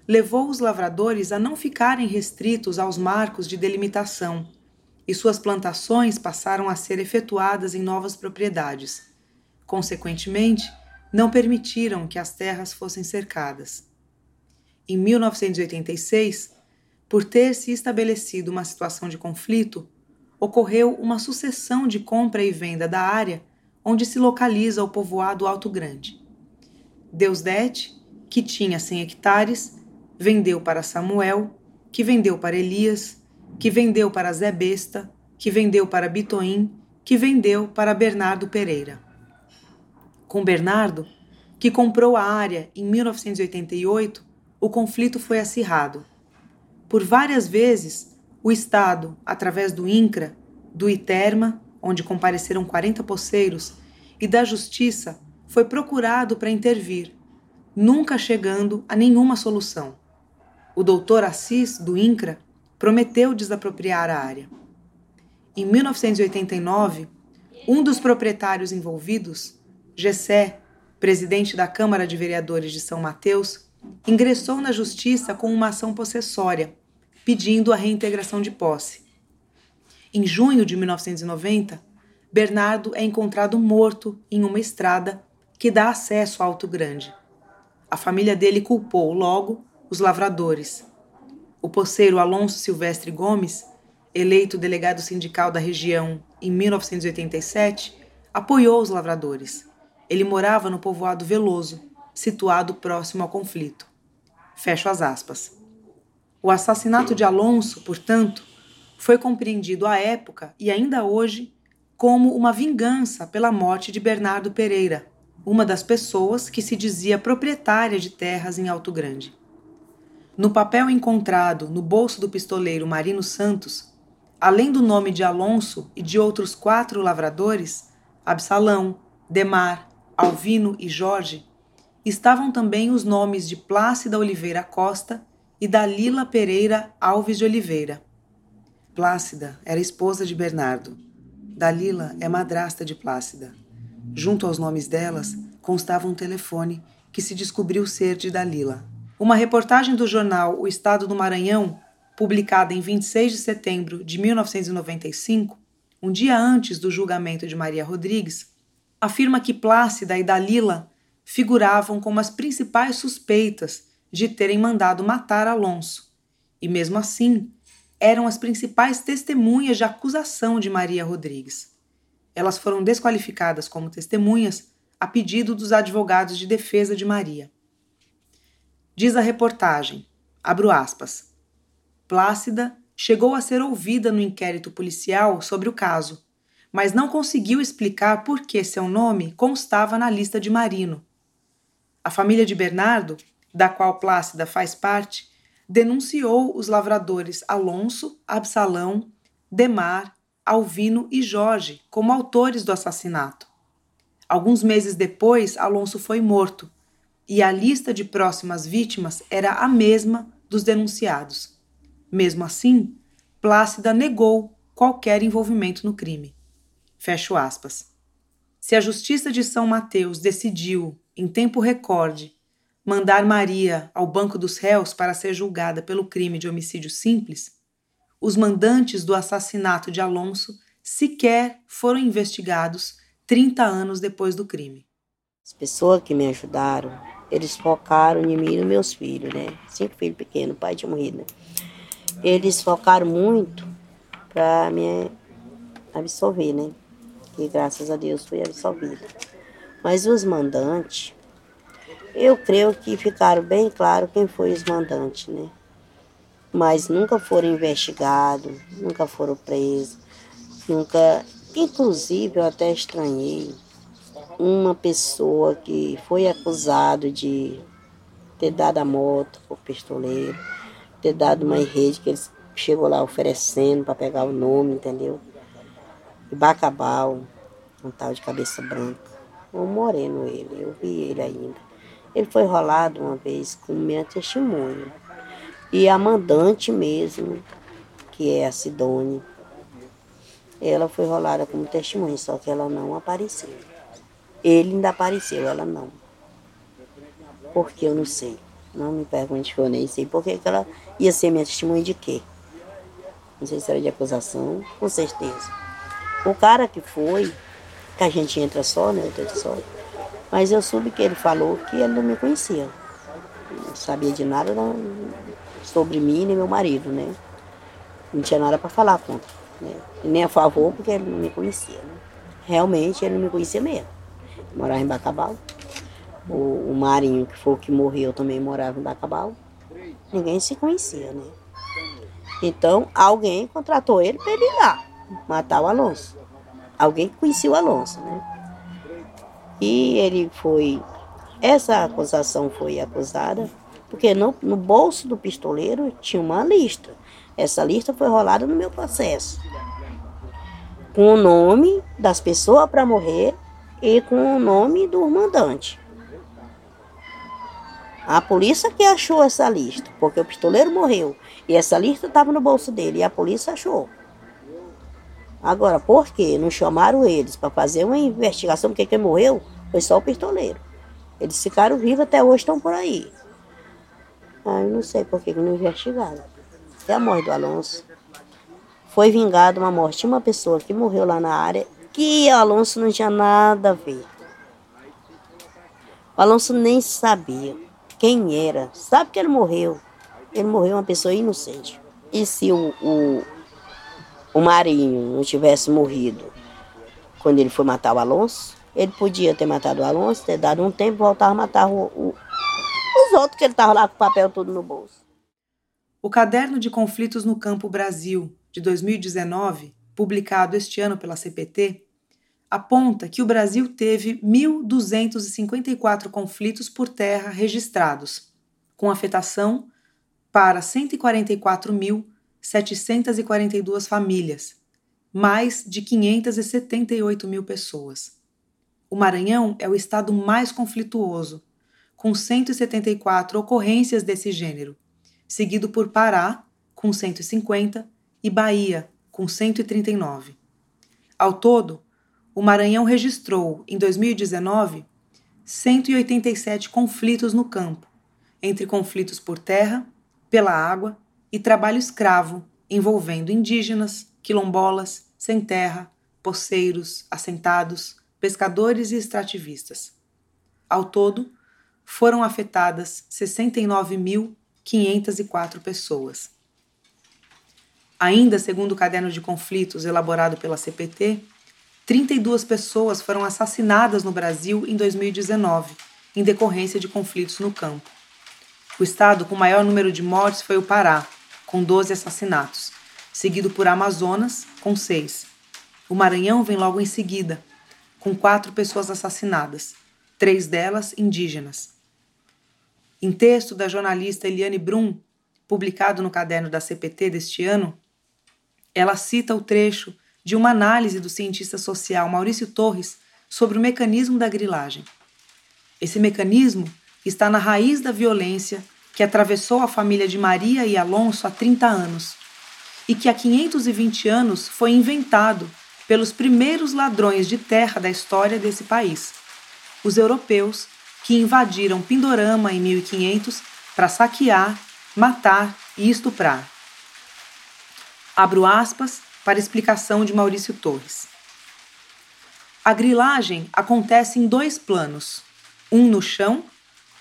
levou os lavradores a não ficarem restritos aos marcos de delimitação, e suas plantações passaram a ser efetuadas em novas propriedades. Consequentemente, não permitiram que as terras fossem cercadas. Em 1986, por ter se estabelecido uma situação de conflito, ocorreu uma sucessão de compra e venda da área onde se localiza o povoado Alto Grande. Deusdete, que tinha 100 hectares, vendeu para Samuel, que vendeu para Elias, que vendeu para Zé Besta, que vendeu para Bitoim, que vendeu para Bernardo Pereira. Com Bernardo, que comprou a área em 1988, o conflito foi acirrado. Por várias vezes, o Estado, através do INCRA, do ITERMA, onde compareceram 40 poceiros, e da Justiça, foi procurado para intervir, nunca chegando a nenhuma solução. O doutor Assis, do INCRA, prometeu desapropriar a área. Em 1989, um dos proprietários envolvidos, Gessé, presidente da Câmara de Vereadores de São Mateus, ingressou na justiça com uma ação possessória, pedindo a reintegração de posse. Em junho de 1990, Bernardo é encontrado morto em uma estrada que dá acesso a Alto Grande. A família dele culpou logo os lavradores o poceiro Alonso Silvestre Gomes, eleito delegado sindical da região em 1987, apoiou os lavradores. Ele morava no povoado Veloso, situado próximo ao conflito. Fecho as aspas. O assassinato de Alonso, portanto, foi compreendido à época e ainda hoje como uma vingança pela morte de Bernardo Pereira, uma das pessoas que se dizia proprietária de terras em Alto Grande. No papel encontrado no bolso do pistoleiro Marino Santos, além do nome de Alonso e de outros quatro lavradores, Absalão, Demar, Alvino e Jorge, estavam também os nomes de Plácida Oliveira Costa e Dalila Pereira Alves de Oliveira. Plácida era esposa de Bernardo. Dalila é madrasta de Plácida. Junto aos nomes delas constava um telefone que se descobriu ser de Dalila. Uma reportagem do jornal O Estado do Maranhão, publicada em 26 de setembro de 1995, um dia antes do julgamento de Maria Rodrigues, afirma que Plácida e Dalila figuravam como as principais suspeitas de terem mandado matar Alonso, e mesmo assim eram as principais testemunhas de acusação de Maria Rodrigues. Elas foram desqualificadas como testemunhas a pedido dos advogados de defesa de Maria. Diz a reportagem, abro aspas, Plácida chegou a ser ouvida no inquérito policial sobre o caso, mas não conseguiu explicar por que seu nome constava na lista de Marino. A família de Bernardo, da qual Plácida faz parte, denunciou os lavradores Alonso, Absalão, Demar, Alvino e Jorge como autores do assassinato. Alguns meses depois, Alonso foi morto e a lista de próximas vítimas era a mesma dos denunciados. Mesmo assim, Plácida negou qualquer envolvimento no crime. Fecho aspas. Se a Justiça de São Mateus decidiu, em tempo recorde, mandar Maria ao banco dos réus para ser julgada pelo crime de homicídio simples, os mandantes do assassinato de Alonso sequer foram investigados 30 anos depois do crime. As pessoas que me ajudaram eles focaram em mim e nos meus filhos, né? Cinco filhos pequenos, pai tinha morrido, né? Eles focaram muito para me absolver, né? E graças a Deus fui absolvida. Mas os mandantes, eu creio que ficaram bem claro quem foi os mandantes, né? mas nunca foram investigados, nunca foram presos, nunca. Inclusive, eu até estranhei uma pessoa que foi acusado de ter dado a moto para o pistoleiro, ter dado uma rede que ele chegou lá oferecendo para pegar o nome, entendeu? Bacabal, um tal de cabeça branca. Um moreno ele, eu vi ele ainda. Ele foi rolado uma vez com minha testemunha. E a mandante mesmo, que é a Sidone, ela foi rolada como testemunha, só que ela não apareceu. Ele ainda apareceu, ela não. Porque eu não sei. Não me pergunte que eu nem sei. Porque que ela ia ser minha testemunha de quê? Não sei se era de acusação, com certeza. O cara que foi, que a gente entra só, né? Eu só. Mas eu soube que ele falou que ele não me conhecia. Não sabia de nada não, sobre mim nem meu marido, né? Não tinha nada para falar contra. Né? Nem a favor, porque ele não me conhecia. Né? Realmente ele não me conhecia mesmo. Morava em Bacabal. O, o Marinho, que foi o que morreu, também morava em Bacabal. Ninguém se conhecia, né? Então, alguém contratou ele para ele ir lá matar o Alonso. Alguém que conhecia o Alonso, né? E ele foi. Essa acusação foi acusada porque no, no bolso do pistoleiro tinha uma lista. Essa lista foi rolada no meu processo. Com o nome das pessoas para morrer e com o nome do mandante. A polícia que achou essa lista, porque o pistoleiro morreu e essa lista estava no bolso dele e a polícia achou. Agora, por que não chamaram eles para fazer uma investigação? Porque quem morreu foi só o pistoleiro. Eles ficaram vivos até hoje, estão por aí. Ah, eu não sei por que não investigaram. É a morte do Alonso. Foi vingada uma morte de uma pessoa que morreu lá na área que o Alonso não tinha nada a ver. O Alonso nem sabia quem era. Sabe que ele morreu. Ele morreu uma pessoa inocente. E se o, o o Marinho não tivesse morrido quando ele foi matar o Alonso, ele podia ter matado o Alonso, ter dado um tempo voltar a matar o, o, os outros que ele estava lá com o papel todo no bolso. O Caderno de Conflitos no Campo Brasil, de 2019, publicado este ano pela CPT, aponta que o Brasil teve 1.254 conflitos por terra registrados, com afetação para 144 mil 742 famílias, mais de 578 mil pessoas. O Maranhão é o estado mais conflituoso, com 174 ocorrências desse gênero, seguido por Pará, com 150, e Bahia, com 139. Ao todo, o Maranhão registrou, em 2019, 187 conflitos no campo, entre conflitos por terra, pela água e trabalho escravo envolvendo indígenas, quilombolas, sem terra, poceiros, assentados, pescadores e extrativistas. Ao todo, foram afetadas 69.504 pessoas. Ainda segundo o caderno de conflitos elaborado pela CPT, 32 pessoas foram assassinadas no Brasil em 2019, em decorrência de conflitos no campo. O estado com maior número de mortes foi o Pará, com 12 assassinatos, seguido por Amazonas, com 6. O Maranhão vem logo em seguida, com quatro pessoas assassinadas, três delas indígenas. Em texto da jornalista Eliane Brum, publicado no caderno da CPT deste ano, ela cita o trecho de uma análise do cientista social Maurício Torres sobre o mecanismo da grilagem. Esse mecanismo está na raiz da violência que atravessou a família de Maria e Alonso há 30 anos e que há 520 anos foi inventado pelos primeiros ladrões de terra da história desse país, os europeus que invadiram Pindorama em 1500 para saquear, matar e estuprar. Abro aspas para explicação de Maurício Torres. A grilagem acontece em dois planos, um no chão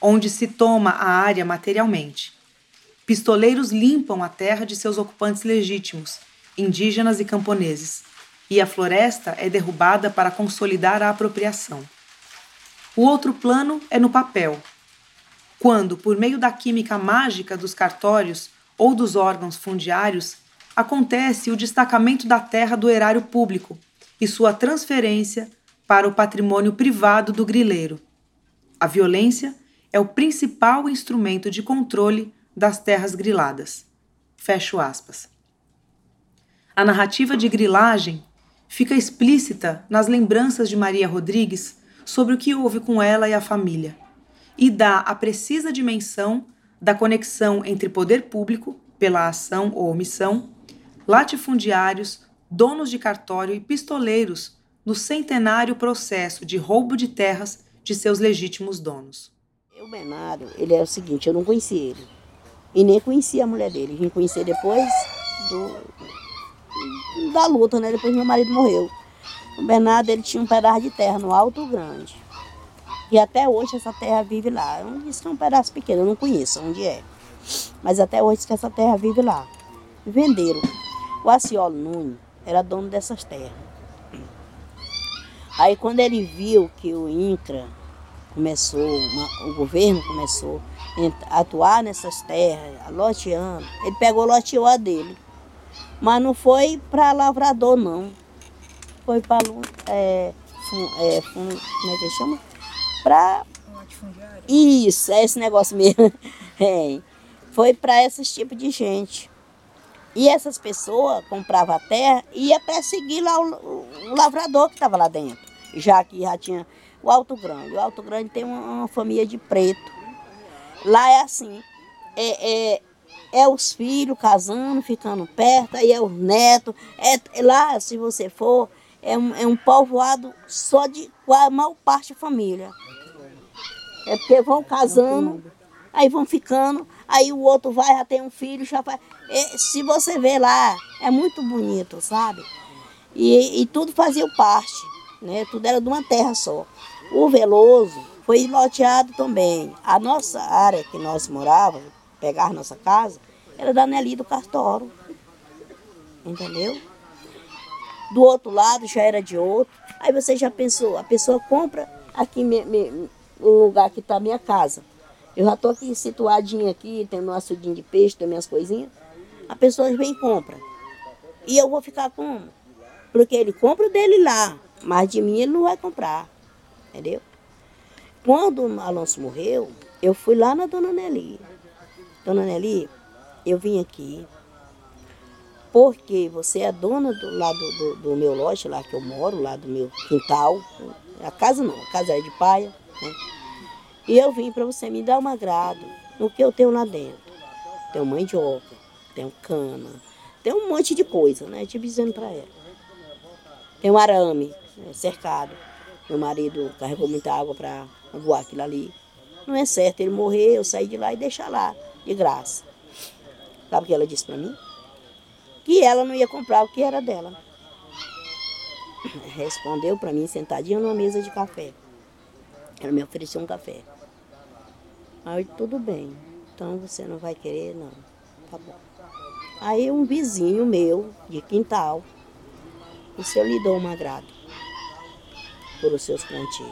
onde se toma a área materialmente. Pistoleiros limpam a terra de seus ocupantes legítimos, indígenas e camponeses, e a floresta é derrubada para consolidar a apropriação. O outro plano é no papel, quando, por meio da química mágica dos cartórios ou dos órgãos fundiários, acontece o destacamento da terra do erário público e sua transferência para o patrimônio privado do grileiro. A violência é o principal instrumento de controle das terras griladas. Fecho aspas. A narrativa de grilagem fica explícita nas lembranças de Maria Rodrigues sobre o que houve com ela e a família, e dá a precisa dimensão da conexão entre poder público, pela ação ou omissão, latifundiários, donos de cartório e pistoleiros no centenário processo de roubo de terras de seus legítimos donos. O Bernardo, ele é o seguinte, eu não conheci ele. E nem conhecia a mulher dele. Vim conhecer depois do, da luta, né? Depois meu marido morreu. O Bernardo, ele tinha um pedaço de terra no Alto Grande. E até hoje essa terra vive lá. Disse que é um pedaço pequeno, eu não conheço onde é. Mas até hoje que essa terra vive lá. Venderam. O Aciolo Nunes era dono dessas terras. Aí quando ele viu que o INCRA começou, o governo começou a atuar nessas terras, loteando, ele pegou o loteio dele. Mas não foi para lavrador, não. Foi para. É, é, como é que chama? Para. Isso, é esse negócio mesmo. [LAUGHS] É. Foi para esses tipos de gente. E essas pessoas compravam a terra e ia perseguir lá o, o, lavrador que estava lá dentro. Já que já tinha o Alto Grande. O Alto Grande tem uma, uma família de preto. Lá é assim, é, é, é, os filhos casando, ficando perto, aí é os netos. É, lá, se você for, é um, é um povoado só de a maior parte família. É porque vão casando, aí vão ficando, aí o outro vai, já tem um filho, já vai. É, se você vê lá, é muito bonito, sabe? E, e tudo fazia parte, né? Tudo era de uma terra só. O Veloso foi loteado também. A nossa área que nós morávamos, pegar nossa casa, era da Nelly do Cartoro. Entendeu? Do outro lado já era de outro. Aí você já pensou, a pessoa compra aqui me, me, o lugar que está a minha casa. Eu já estou aqui situadinha aqui, tem meu açudinho de peixe, tem minhas coisinhas. A pessoa vem e compra. E eu vou ficar como? Porque ele compra dele lá, mas de mim ele não vai comprar entendeu? Quando o Alonso morreu, eu fui lá na Dona Nelly. Dona Nelly, eu vim aqui porque você é dona do lado do, do, meu lote, lá que eu moro, lá do meu quintal. A casa não, a casa é de paia. Né? E eu vim para você me dar um agrado no que eu tenho lá dentro. Tenho mandioca, tenho cana, tem um monte de coisa, né? Te dizendo para ela. Tem um arame né, cercado. Meu marido carregou muita água para voar aquilo ali. Não é certo ele morrer, eu sair de lá e deixar lá, de graça. Sabe o que ela disse para mim? Que ela não ia comprar o que era dela. Respondeu para mim sentadinha numa mesa de café. Ela me ofereceu um café. Aí tudo bem, então você não vai querer, não. Tá bom. Aí um vizinho meu, de quintal, o senhor lhe dou um agrado por os seus plantios.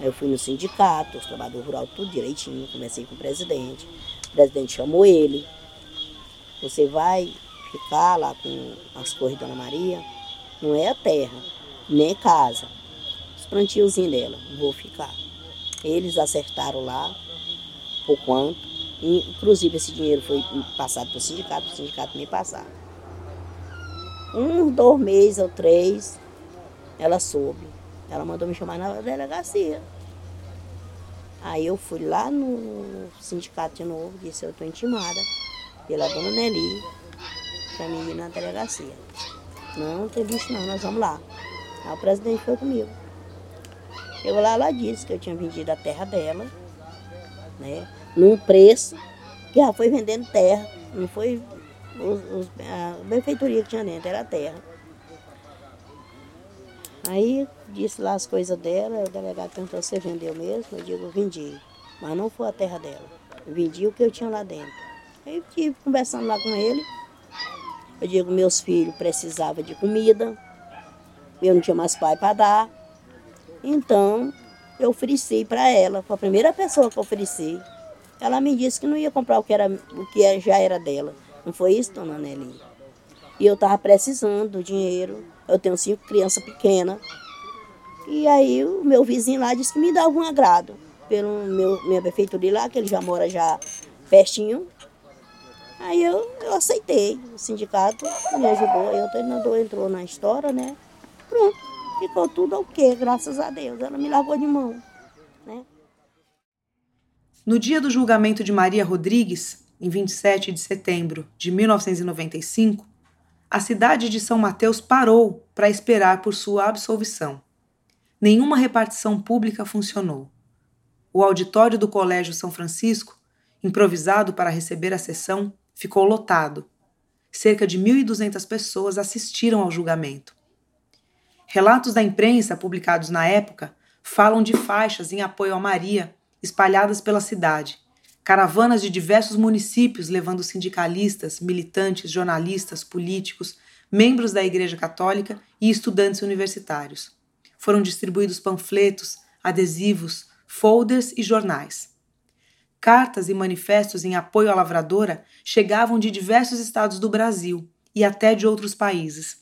Eu fui no sindicato, os trabalhadores rurais, tudo direitinho, comecei com o presidente. O presidente chamou ele. Você vai ficar lá com as cores da Dona Maria? Não é a terra, nem casa. Os plantiozinhos dela, vou ficar. Eles acertaram lá, por quanto. Inclusive esse dinheiro foi passado para o sindicato, o sindicato me passar. Um, dois meses ou três, ela soube. Ela mandou me chamar na delegacia. Aí eu fui lá no sindicato de novo, disse, eu estou intimada pela dona Nelly para mim ir na delegacia. Não, não tem bicho não, nós vamos lá. Aí o presidente foi comigo. Chegou lá, ela disse que eu tinha vendido a terra dela, né? Num preço que já foi vendendo terra, não foi os, os, a benfeitoria que tinha dentro, era a terra. Aí disse lá as coisas dela, o delegado perguntou se vendeu mesmo, eu digo, vendi. Mas não foi a terra dela. vendi o que eu tinha lá dentro. Aí estive conversando lá com ele. Eu digo, meus filhos precisavam de comida, eu não tinha mais pai para dar. Então, eu ofereci para ela, foi a primeira pessoa que eu ofereci ela me disse que não ia comprar o que, era, o que já era dela. Não foi isso, dona Nelly? E eu estava precisando do dinheiro. Eu tenho cinco crianças pequenas. E aí o meu vizinho lá disse que me dava um agrado pelo meu, minha prefeitura lá, que ele já mora já pertinho. Aí eu, eu aceitei. O sindicato me ajudou. Aí o treinador entrou na história, né? Pronto. Ficou tudo ok, graças a Deus. Ela me largou de mão? No dia do julgamento de Maria Rodrigues, em 27 de setembro de 1995, a cidade de São Mateus parou para esperar por sua absolvição. Nenhuma repartição pública funcionou. O auditório do Colégio São Francisco, improvisado para receber a sessão, ficou lotado. Cerca de 1.200 pessoas assistiram ao julgamento. Relatos da imprensa publicados na época falam de faixas em apoio a Maria espalhadas pela cidade, caravanas de diversos municípios levando sindicalistas, militantes, jornalistas, políticos, membros da Igreja Católica e estudantes universitários. Foram distribuídos panfletos, adesivos, folders e jornais. Cartas e manifestos em apoio à lavradora chegavam de diversos estados do Brasil e até de outros países.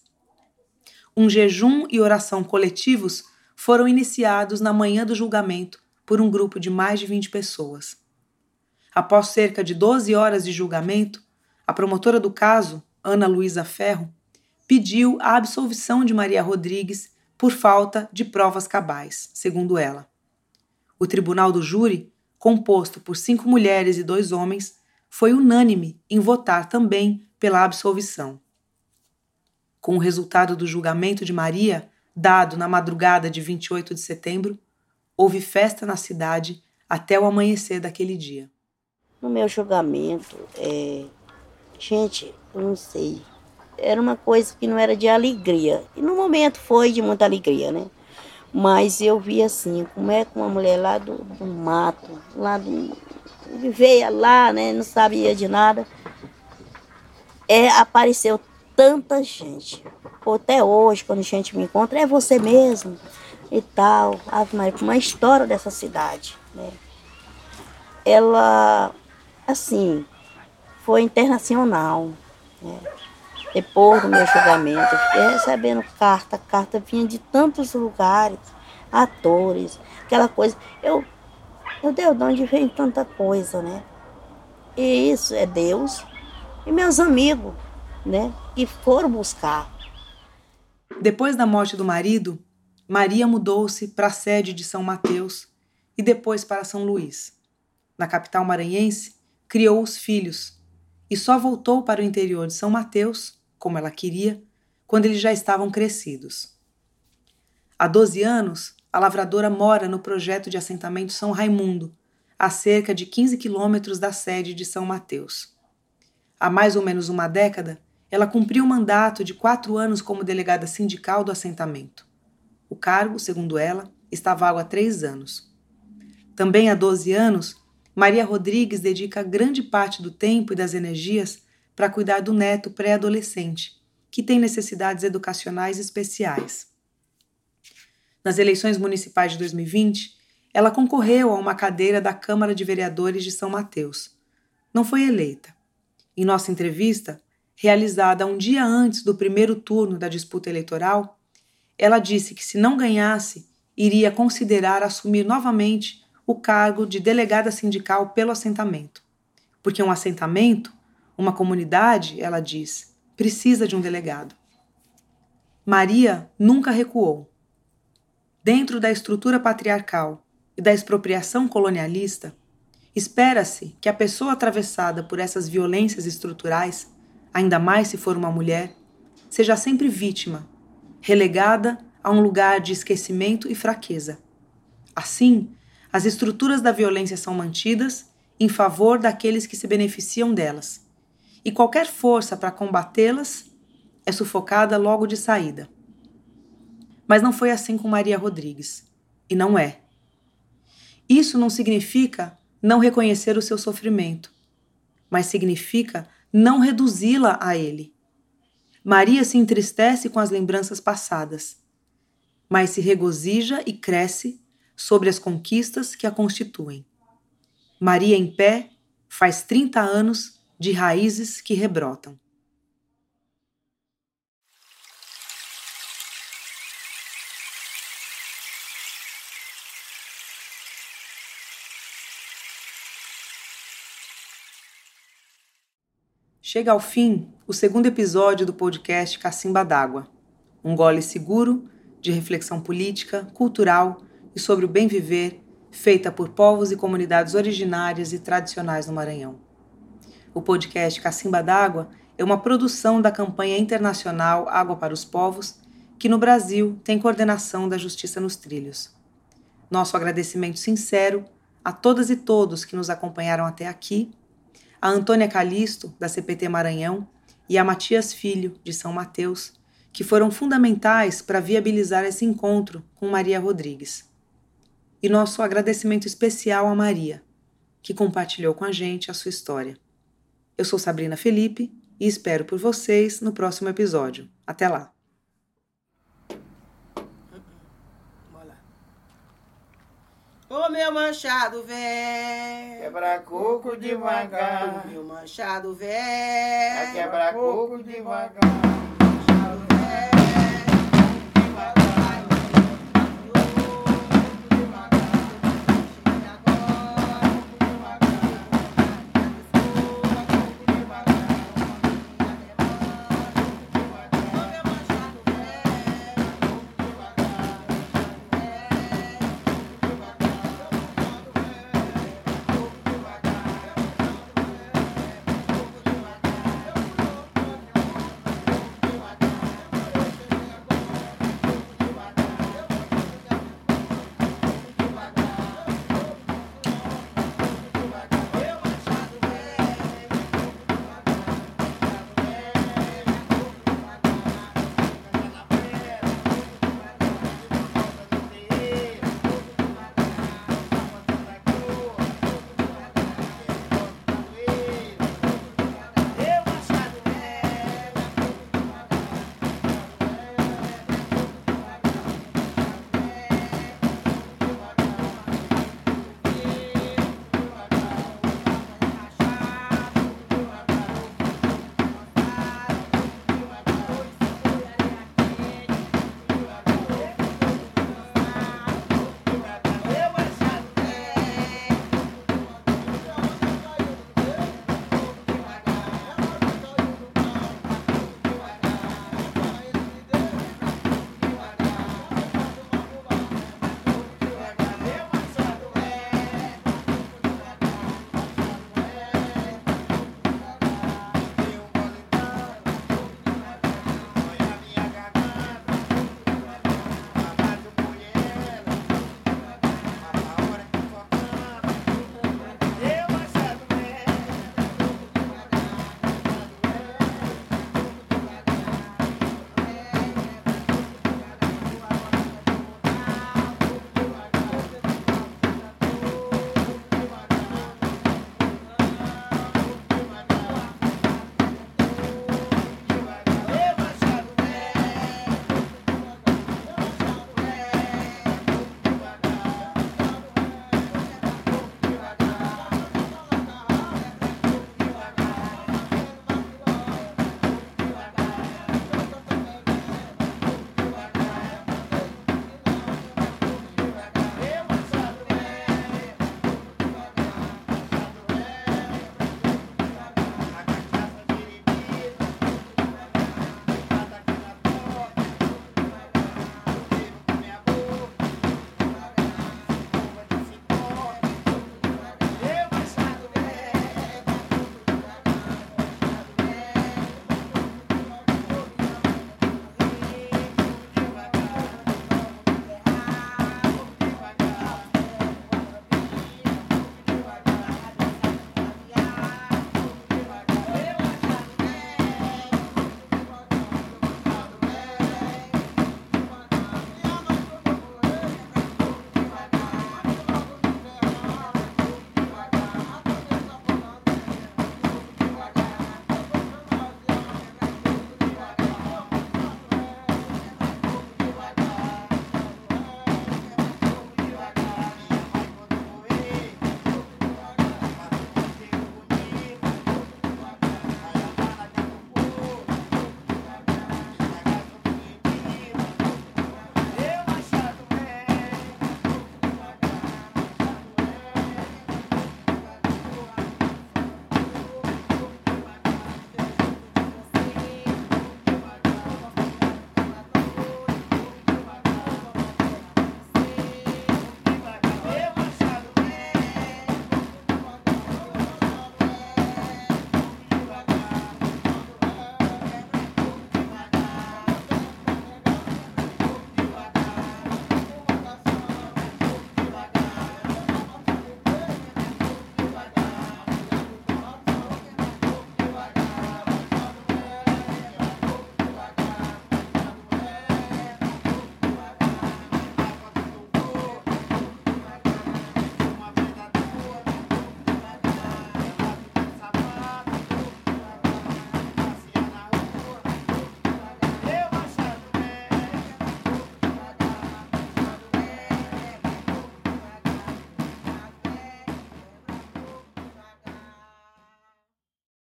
Um jejum e oração coletivos foram iniciados na manhã do julgamento por um grupo de mais de 20 pessoas. Após cerca de 12 horas de julgamento, a promotora do caso, Ana Luísa Ferro, pediu a absolvição de Maria Rodrigues por falta de provas cabais, segundo ela. O tribunal do júri, composto por cinco mulheres e dois homens, foi unânime em votar também pela absolvição. Com o resultado do julgamento de Maria, dado na madrugada de 28 de setembro, Houve festa na cidade até o amanhecer daquele dia. No meu julgamento, é... gente, eu não sei. Era uma coisa que não era de alegria. E no momento foi de muita alegria, né? Mas eu vi assim, como é que uma mulher lá do, do mato, lá do. veio lá, né? Não sabia de nada. É, apareceu tanta gente. Até hoje, quando a gente me encontra, é você mesmo e tal. Ave Maria, uma história dessa cidade. Né? Ela, assim, foi internacional. Né? Depois do meu julgamento, eu fiquei recebendo carta, carta vinha de tantos lugares, atores, aquela coisa. Eu, meu Deus, de onde vem tanta coisa, né? E isso é Deus e meus amigos, né? Que foram buscar. Depois da morte do marido, Maria mudou-se para a sede de São Mateus e depois para São Luís. Na capital maranhense, criou os filhos e só voltou para o interior de São Mateus, como ela queria, quando eles já estavam crescidos. Há 12 anos, a lavradora mora no projeto de assentamento São Raimundo, a cerca de 15 quilômetros da sede de São Mateus. Há mais ou menos uma década, ela cumpriu o mandato de quatro anos como delegada sindical do assentamento. O cargo, segundo ela, está vago há três anos. Também há 12 anos, Maria Rodrigues dedica grande parte do tempo e das energias para cuidar do neto pré-adolescente, que tem necessidades educacionais especiais. Nas eleições municipais de 2020, ela concorreu a uma cadeira da Câmara de Vereadores de São Mateus. Não foi eleita. Em nossa entrevista, realizada um dia antes do primeiro turno da disputa eleitoral, ela disse que, se não ganhasse, iria considerar assumir novamente o cargo de delegada sindical pelo assentamento. Porque um assentamento, uma comunidade, ela diz, precisa de um delegado. Maria nunca recuou. Dentro da estrutura patriarcal e da expropriação colonialista, espera-se que a pessoa atravessada por essas violências estruturais, ainda mais se for uma mulher, seja sempre vítima relegada a um lugar de esquecimento e fraqueza. Assim, as estruturas da violência são mantidas em favor daqueles que se beneficiam delas, e qualquer força para combatê-las é sufocada logo de saída. Mas não foi assim com Maria Rodrigues, e não é. Isso não significa não reconhecer o seu sofrimento, mas significa não reduzi-la a ele Maria se entristece com as lembranças passadas, mas se regozija e cresce sobre as conquistas que a constituem. Maria em Pé faz 30 anos de raízes que rebrotam. Chega ao fim o segundo episódio do podcast Cacimba d'Água, um gole seguro de reflexão política, cultural e sobre o bem viver feita por povos e comunidades originárias e tradicionais no Maranhão. O podcast Cacimba d'Água é uma produção da campanha internacional Água para os Povos, que no Brasil tem coordenação da Justiça nos Trilhos. Nosso agradecimento sincero a todas e todos que nos acompanharam até aqui a Antônia Calisto, da CPT Maranhão, e a Matias Filho, de São Mateus, que foram fundamentais para viabilizar esse encontro com Maria Rodrigues. E nosso agradecimento especial a Maria, que compartilhou com a gente a sua história. Eu sou Sabrina Felipe e espero por vocês no próximo episódio. Até lá! Ô meu manchado velho. Quebra coco devagar. Meu manchado velho. Quebra coco devagar.